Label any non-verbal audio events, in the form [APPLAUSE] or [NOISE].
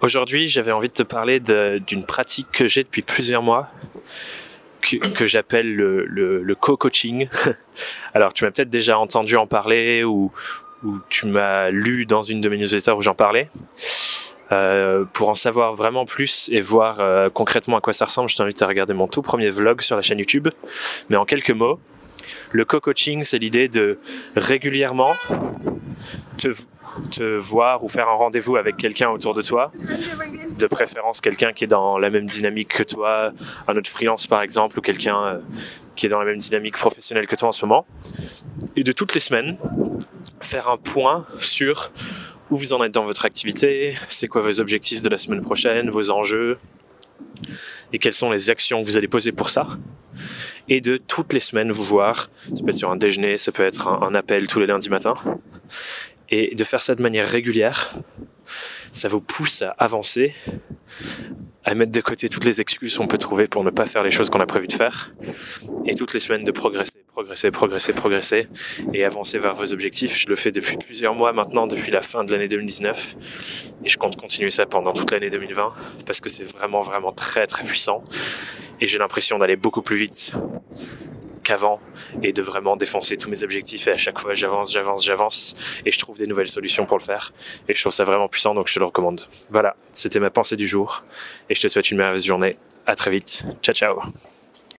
Aujourd'hui, j'avais envie de te parler d'une pratique que j'ai depuis plusieurs mois, que, j'appelle le, co-coaching. [LAUGHS] Alors, tu m'as peut-être déjà entendu en parler ou, ou tu m'as lu dans une de mes newsletters où j'en parlais. Euh, pour en savoir vraiment plus et voir euh, concrètement à quoi ça ressemble, je t'invite à regarder mon tout premier vlog sur la chaîne YouTube. Mais en quelques mots, le co-coaching, c'est l'idée de régulièrement te, te voir ou faire un rendez-vous avec quelqu'un autour de toi, de préférence quelqu'un qui est dans la même dynamique que toi, un autre freelance par exemple, ou quelqu'un euh, qui est dans la même dynamique professionnelle que toi en ce moment, et de toutes les semaines faire un point sur où vous en êtes dans votre activité, c'est quoi vos objectifs de la semaine prochaine, vos enjeux, et quelles sont les actions que vous allez poser pour ça. Et de toutes les semaines vous voir, ça peut être sur un déjeuner, ça peut être un, appel tous les lundis matins, et de faire ça de manière régulière, ça vous pousse à avancer, à mettre de côté toutes les excuses qu'on peut trouver pour ne pas faire les choses qu'on a prévu de faire, et toutes les semaines de progresser, progresser, progresser, progresser, et avancer vers vos objectifs. Je le fais depuis plusieurs mois maintenant, depuis la fin de l'année 2019, et je compte continuer ça pendant toute l'année 2020, parce que c'est vraiment, vraiment très, très puissant, et j'ai l'impression d'aller beaucoup plus vite qu'avant et de vraiment défoncer tous mes objectifs et à chaque fois j'avance, j'avance, j'avance et je trouve des nouvelles solutions pour le faire et je trouve ça vraiment puissant donc je te le recommande. Voilà, c'était ma pensée du jour et je te souhaite une merveilleuse journée. À très vite. Ciao ciao.